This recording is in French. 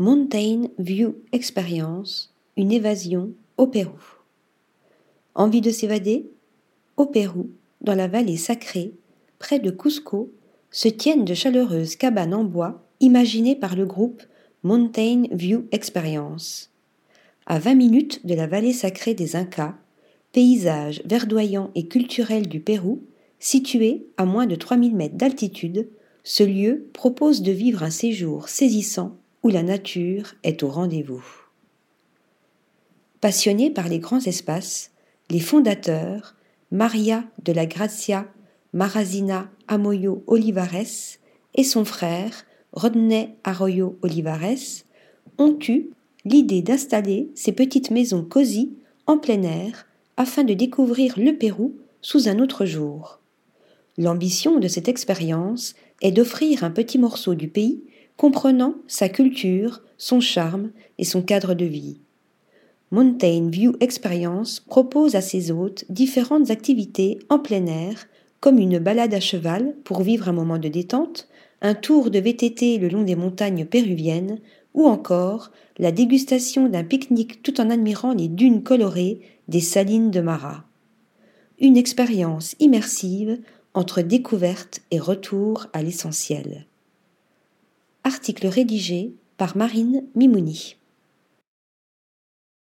Mountain View Experience, une évasion au Pérou. Envie de s'évader? Au Pérou, dans la vallée sacrée, près de Cusco, se tiennent de chaleureuses cabanes en bois imaginées par le groupe Mountain View Experience. À 20 minutes de la vallée sacrée des Incas, paysage verdoyant et culturel du Pérou, situé à moins de 3000 mètres d'altitude, ce lieu propose de vivre un séjour saisissant où la nature est au rendez-vous. Passionnés par les grands espaces, les fondateurs, Maria de la Gracia Marazina Amoyo Olivares et son frère, Rodney Arroyo Olivares, ont eu l'idée d'installer ces petites maisons cosy en plein air afin de découvrir le Pérou sous un autre jour. L'ambition de cette expérience est d'offrir un petit morceau du pays comprenant sa culture, son charme et son cadre de vie. Mountain View Experience propose à ses hôtes différentes activités en plein air, comme une balade à cheval pour vivre un moment de détente, un tour de VTT le long des montagnes péruviennes, ou encore la dégustation d'un pique-nique tout en admirant les dunes colorées des salines de Mara. Une expérience immersive entre découverte et retour à l'essentiel. Article rédigé par Marine Mimouni.